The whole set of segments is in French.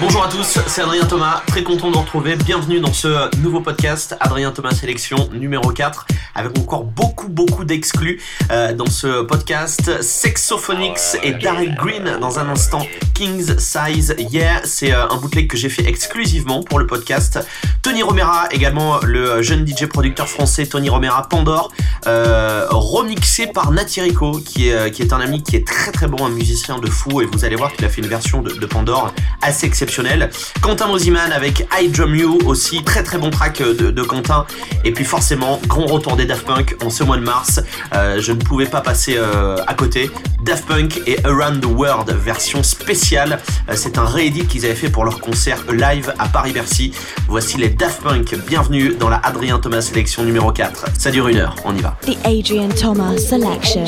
Bonjour à tous, c'est Adrien Thomas, très content de vous retrouver. Bienvenue dans ce nouveau podcast, Adrien Thomas Sélection numéro 4, avec encore beaucoup beaucoup d'exclus euh, dans ce podcast. Sexophonics et Daryl Green dans un instant. King's Size Yeah, c'est euh, un bootleg que j'ai fait exclusivement pour le podcast. Tony Romera, également le jeune DJ producteur français Tony Romera Pandore, euh, remixé par Natirico, qui est, qui est un ami qui est très très bon, un musicien de fou, et vous allez voir qu'il a fait une version de, de Pandore assez exceptionnelle. Quentin Mosiman avec I Drum You aussi, très très bon track de, de, Quentin. Et puis forcément, grand retour des Daft Punk en ce mois de mars. Euh, je ne pouvais pas passer euh, à côté. Daft Punk et Around the World, version spéciale. Euh, c'est un réédit qu'ils avaient fait pour leur concert live à Paris-Bercy. Voici les Daft Punk. Bienvenue dans la Adrien Thomas sélection numéro 4. Ça dure une heure, on y va. The Thomas selection.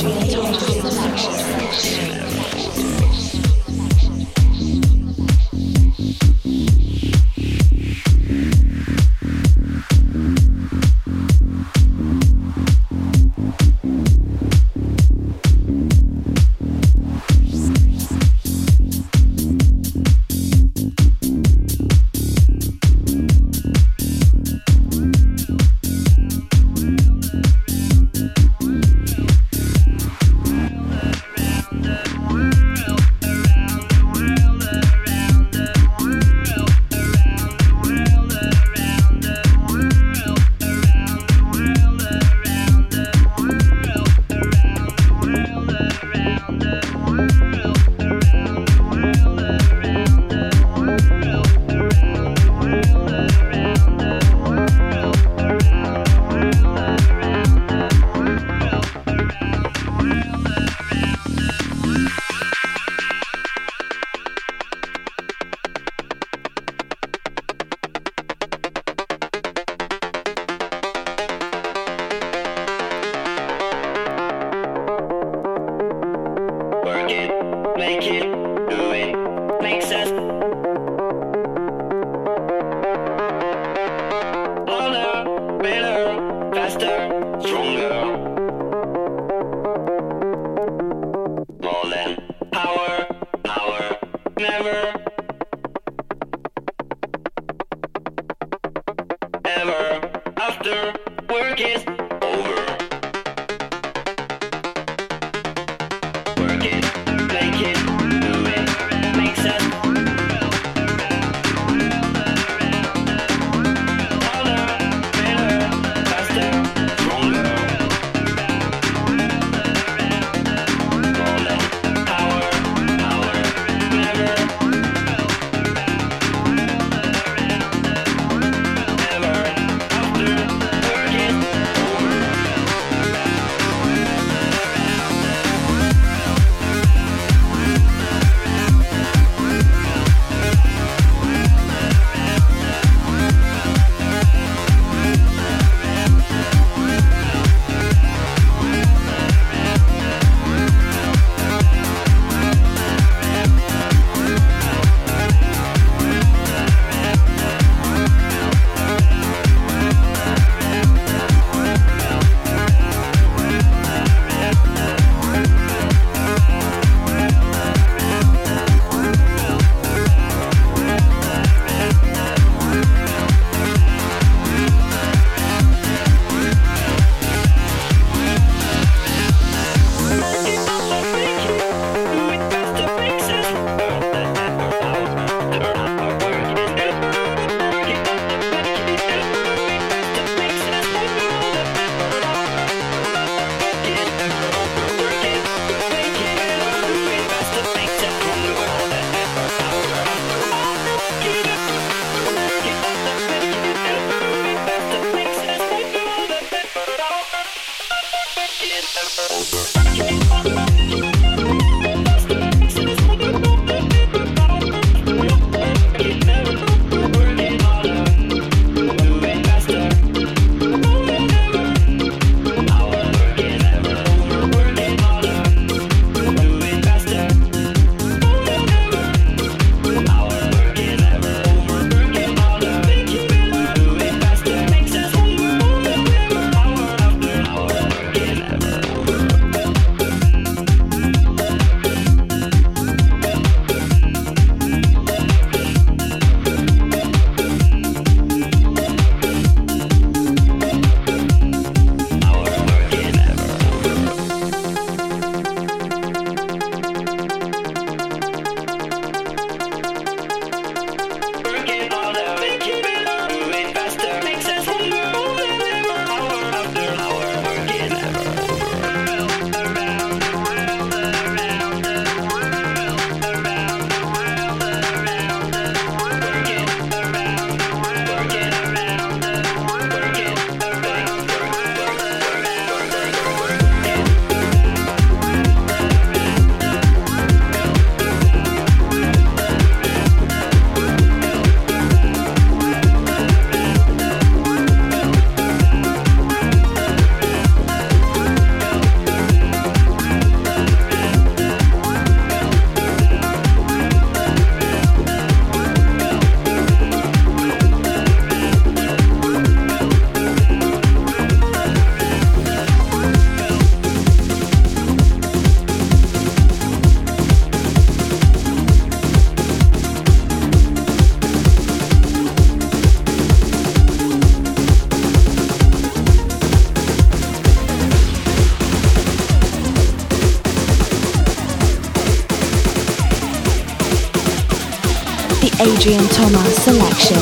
Adrian Thomas selection.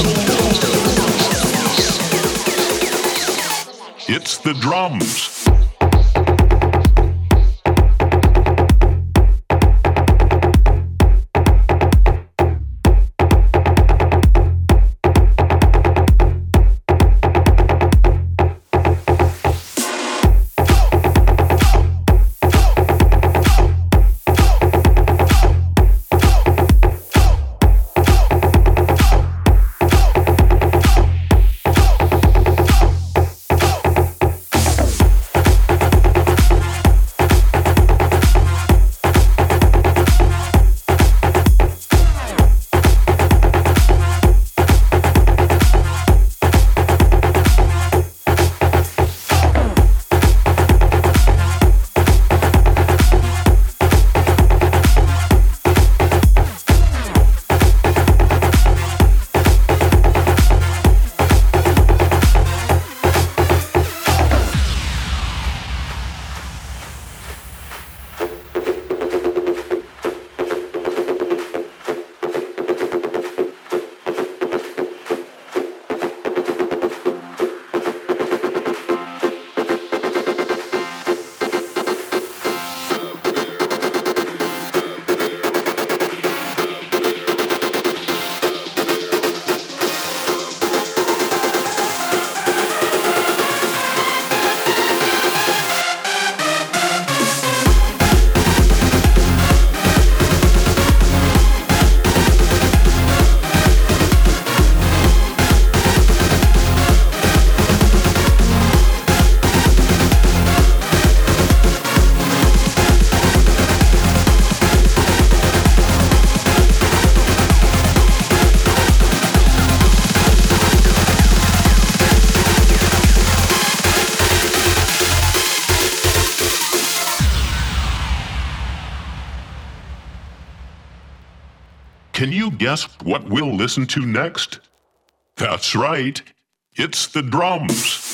It's the drums. What we'll listen to next? That's right, it's the drums.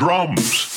Drums.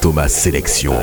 Thomas Sélection.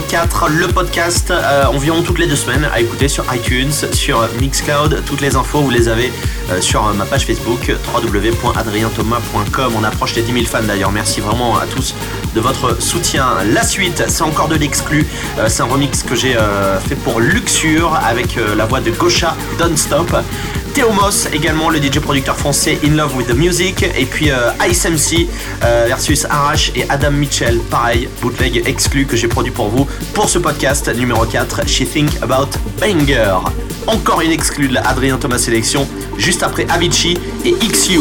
Numéro 4, le podcast euh, environ toutes les deux semaines à écouter sur iTunes, sur Mixcloud. Toutes les infos, vous les avez euh, sur ma page Facebook www.adrienthomas.com. On approche les 10 000 fans d'ailleurs. Merci vraiment à tous de votre soutien. La suite, c'est encore de l'exclu. Euh, c'est un remix que j'ai euh, fait pour Luxure avec euh, la voix de Gosha Don't Stop. Théo Moss, également le DJ producteur français In Love with the Music. Et puis Ice MC versus Arash et Adam Mitchell. Pareil, bootleg exclu que j'ai produit pour vous pour ce podcast numéro 4, She Think About Banger. Encore une exclue de la Adrien Thomas Sélection, juste après Avicii et XU.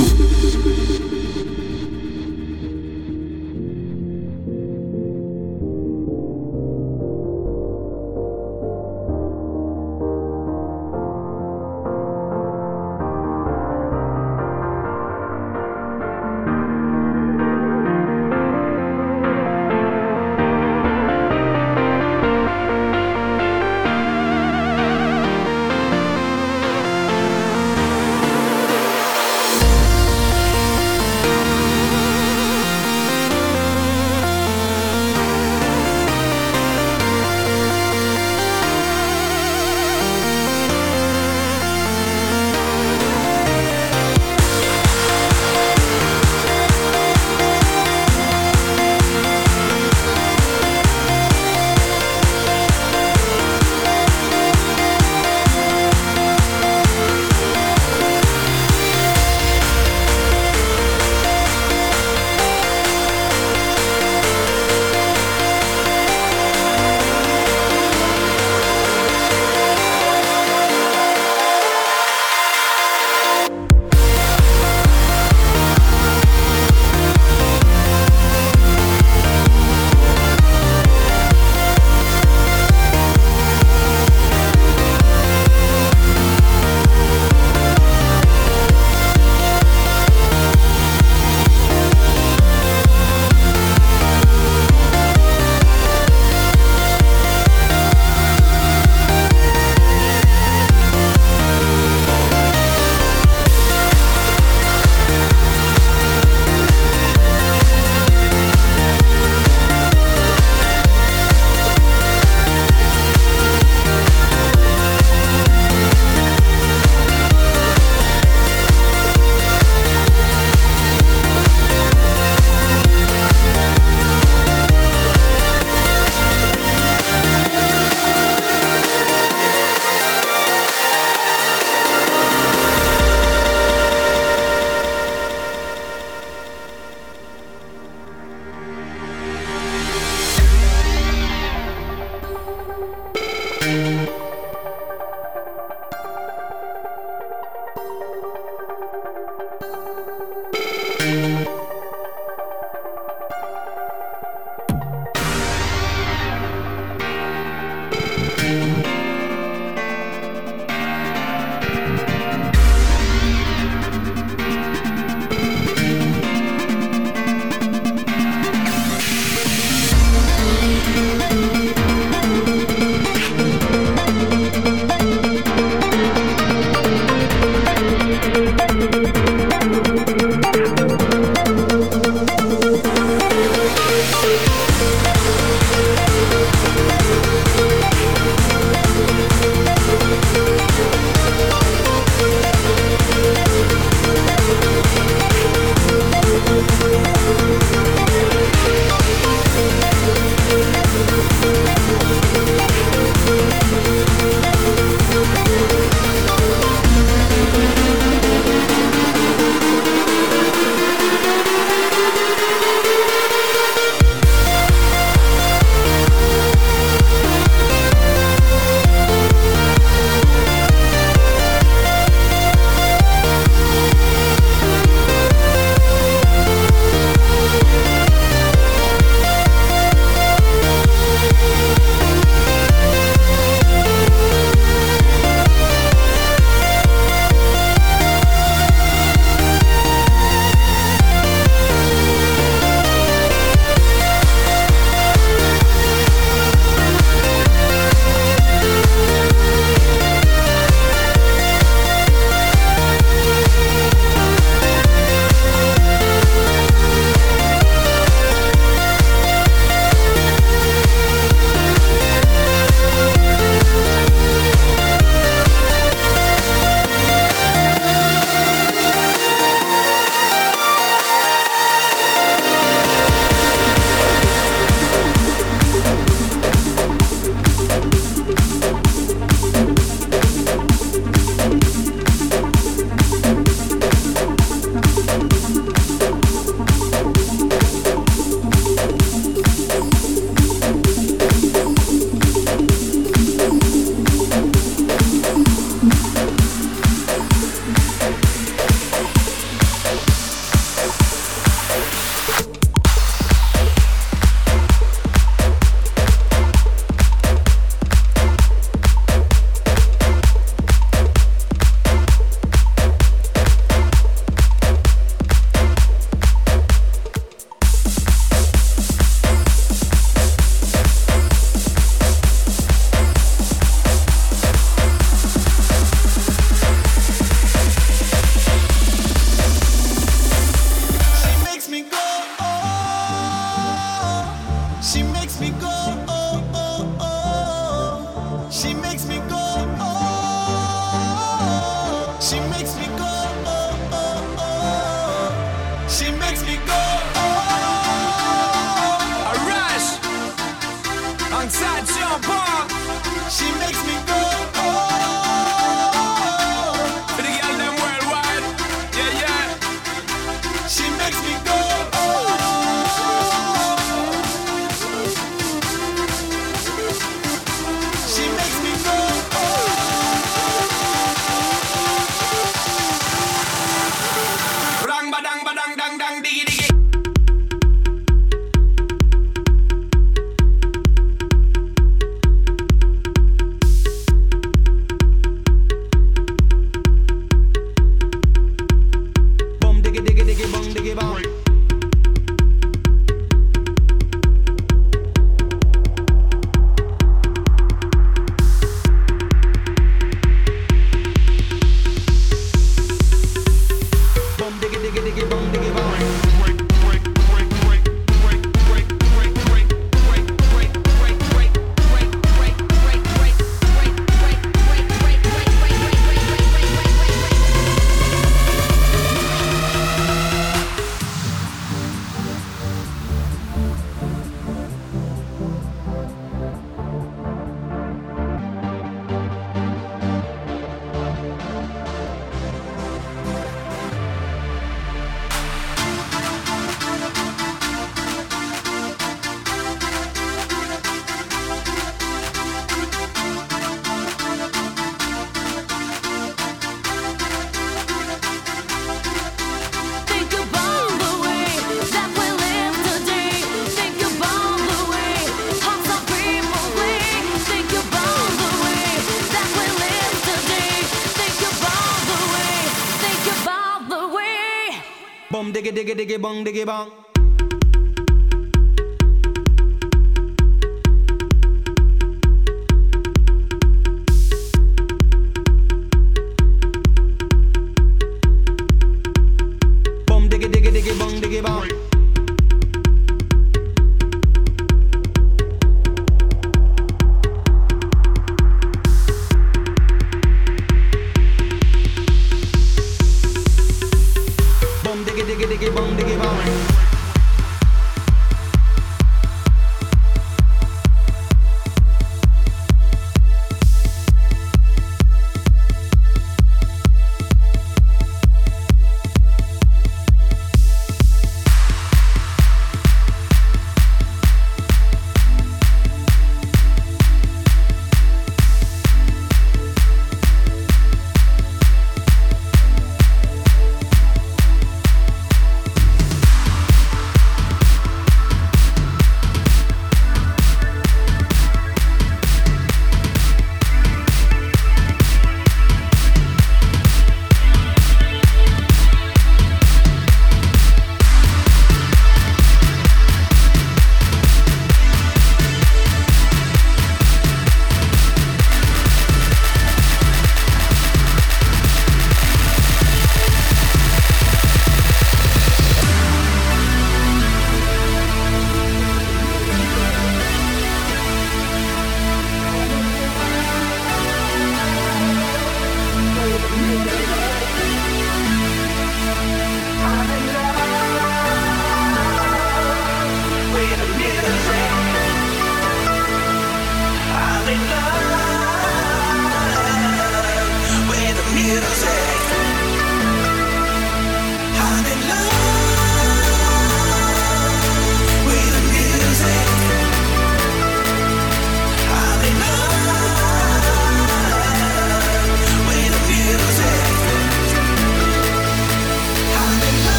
Diggy diggy diggy bum diggy bum.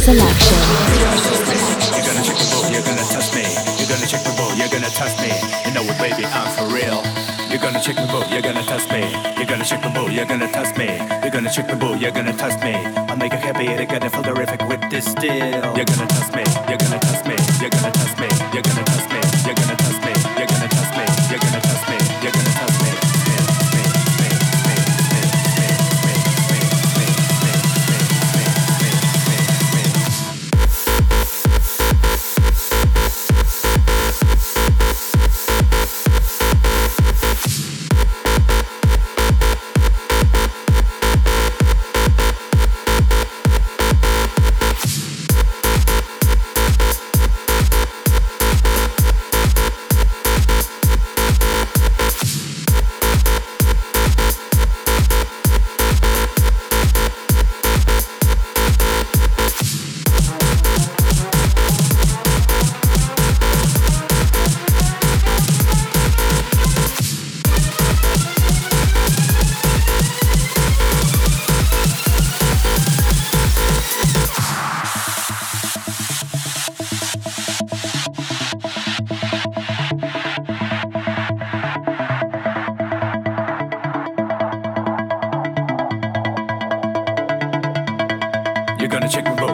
Selection. You're gonna check the boat, you're gonna touch me. You're gonna check the boat, you're gonna touch me. You know it, baby, I'm for real. You're gonna check the boat, you're gonna touch me. You're gonna check the boat, you're gonna touch me. You're gonna check the boat, you're gonna touch me. I'll make you happy, you're gonna feel terrific with this deal. You're gonna touch me, you're gonna touch me, you're gonna touch me, you're gonna touch me, you're gonna touch me,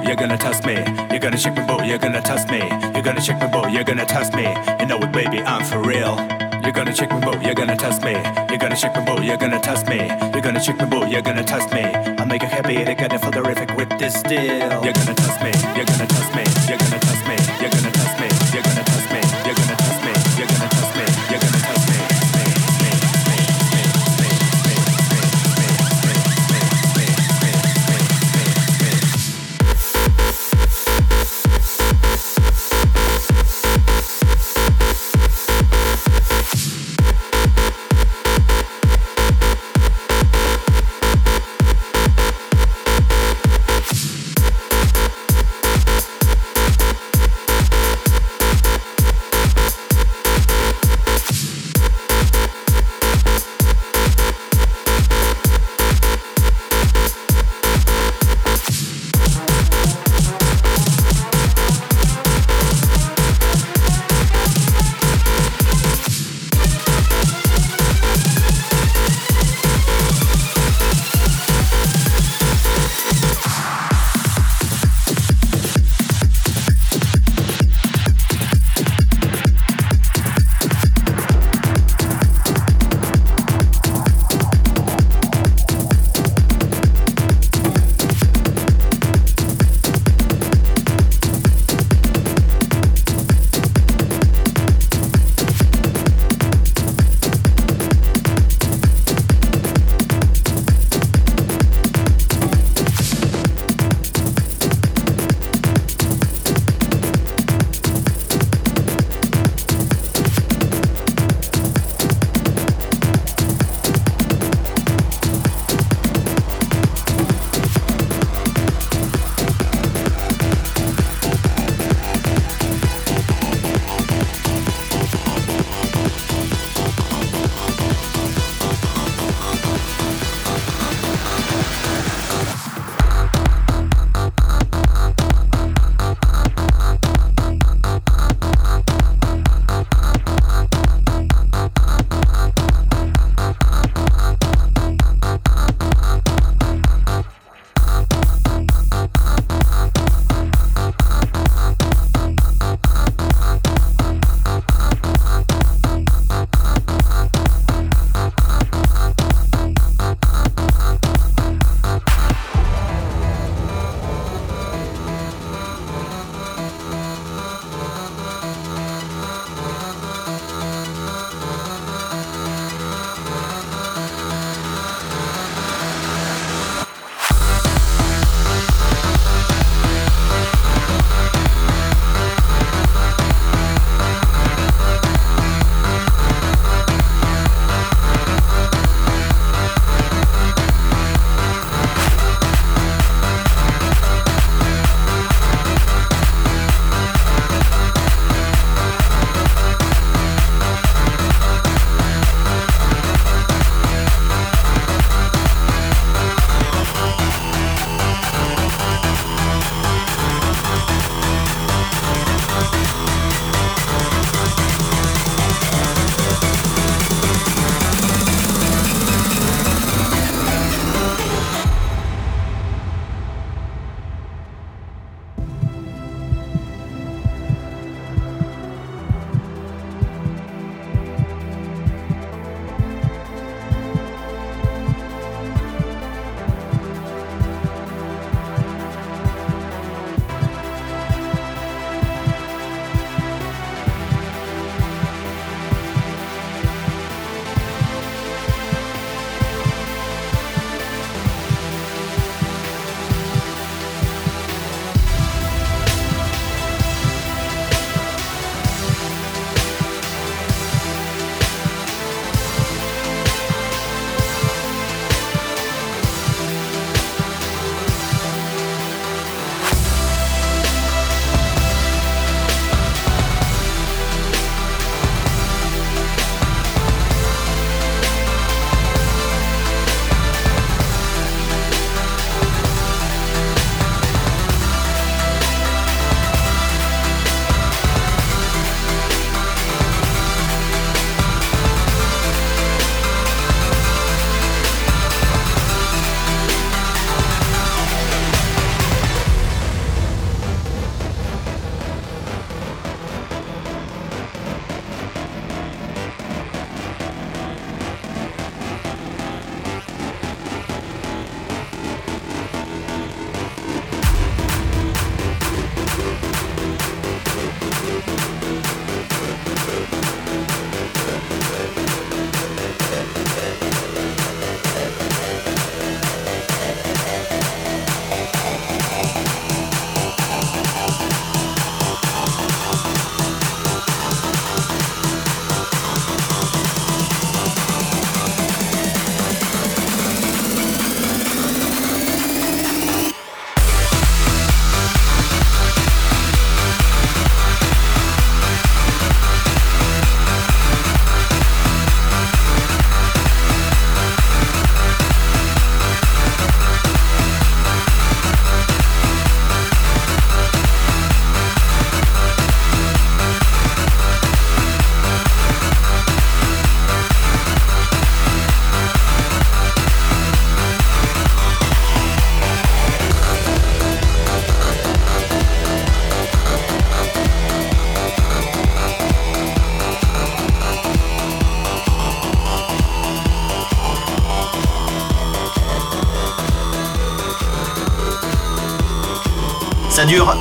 you're gonna test me. You're gonna check my boat, you're gonna test me. You're gonna check my boat, you're gonna test me. You know it, baby, I'm for real. You're gonna check my boat, you're gonna test me. You're gonna check my boat, you're gonna test me. You're gonna check my boat, you're gonna test me. I'll make you happy, you're gonna feel terrific with this deal. You're gonna test me, you're gonna test me, you're gonna test me, you're gonna test me, you're gonna test me, you're gonna test me,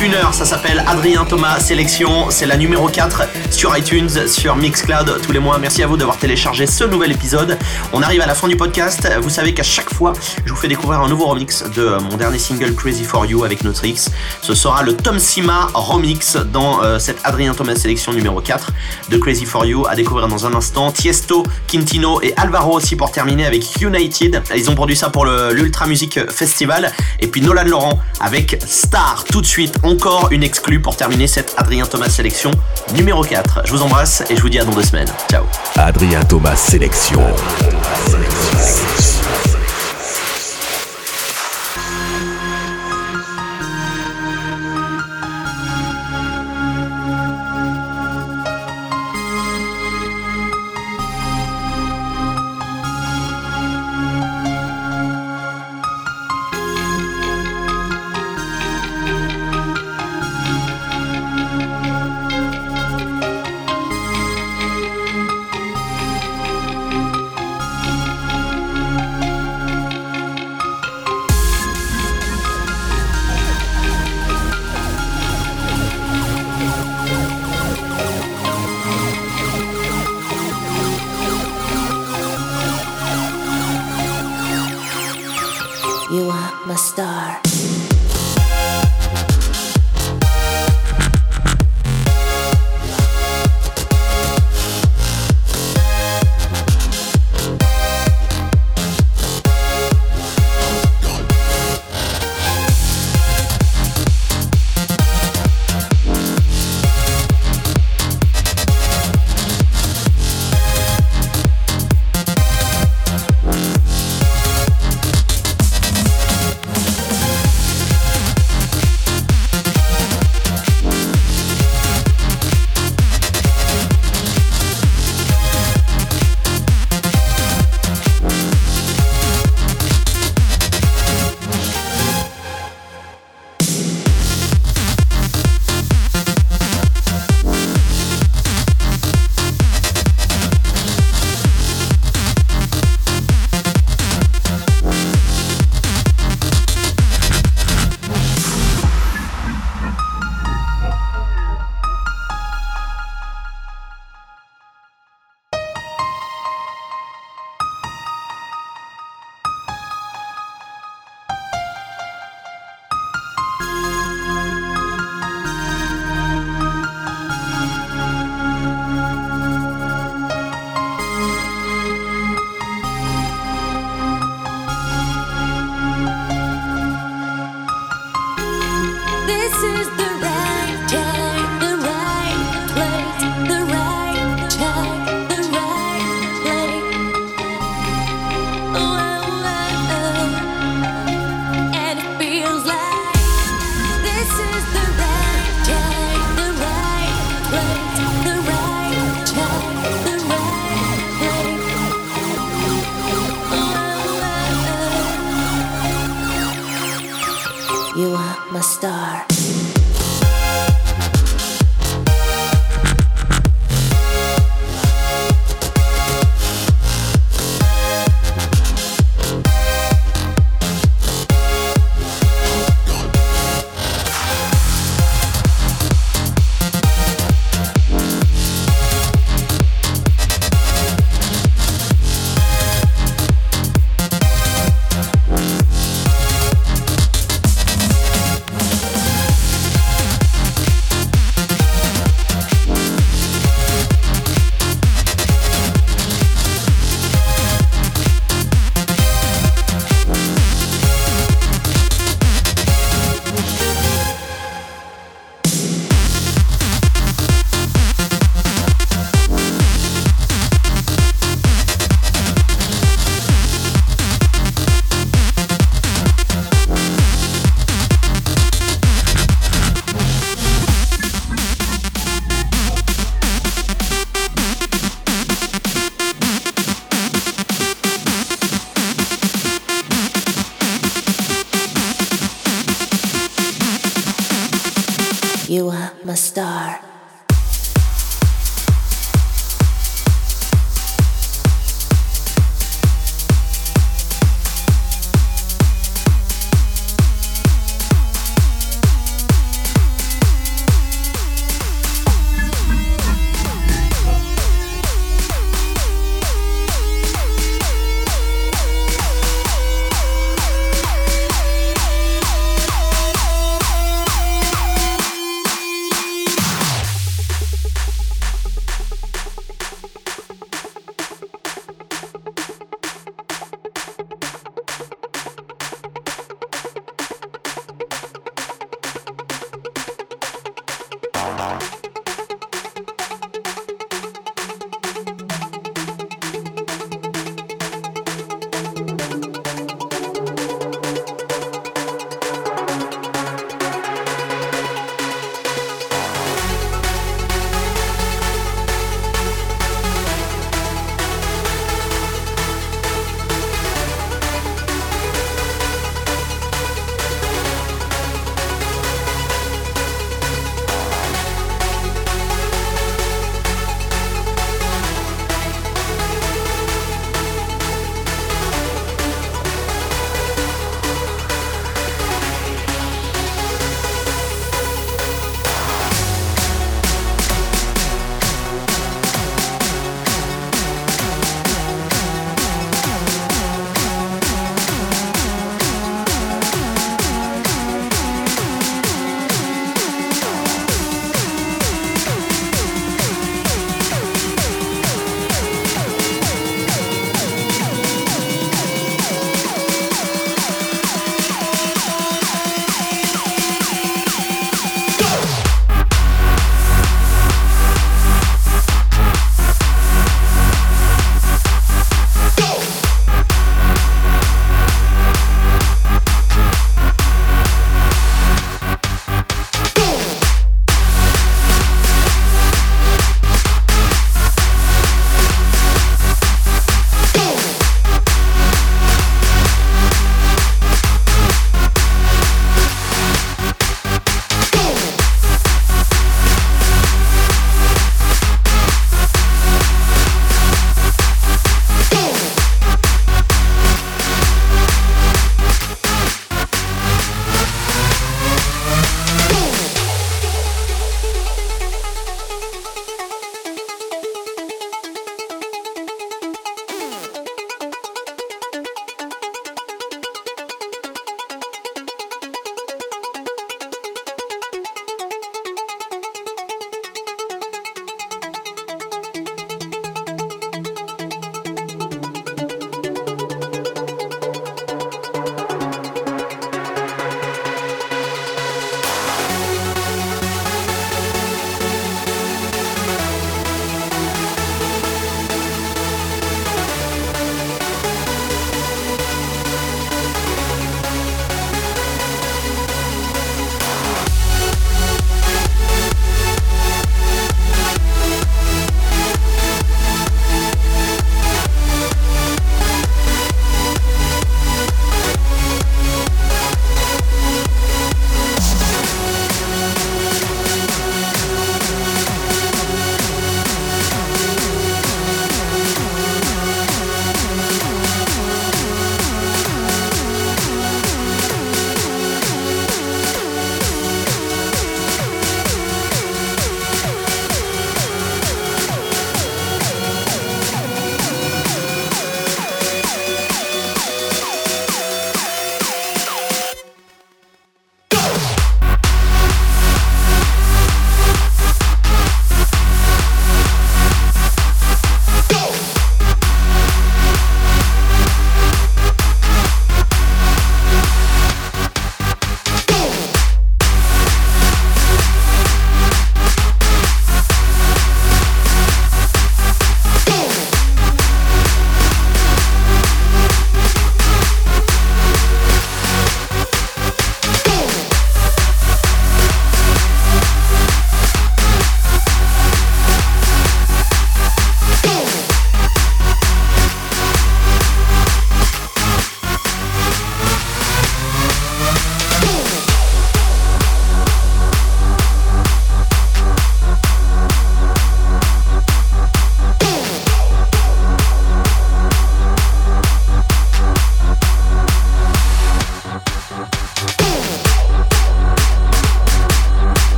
Une heure, ça s'appelle Adrien Thomas Sélection. C'est la numéro 4 sur iTunes, sur Mixcloud tous les mois. Merci à vous d'avoir téléchargé ce nouvel épisode. On arrive à la fin du podcast. Vous savez qu'à chaque fois, je vous fais découvrir un nouveau remix de mon dernier single Crazy for You avec Notrix. Ce sera le Tom Sima remix dans euh, cette Adrien Thomas Sélection numéro 4 de Crazy for You à découvrir dans un instant. Tiesto, Quintino et Alvaro aussi pour terminer avec United. Ils ont produit ça pour l'Ultra Music Festival. Et puis Nolan Laurent avec Star. Tout de suite, encore une exclue pour terminer cette Adrien Thomas Sélection numéro 4. Je vous embrasse et je vous dis à dans deux semaines. Ciao. Adrien Thomas Sélection. You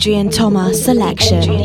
Adrian Thomas selection. I'm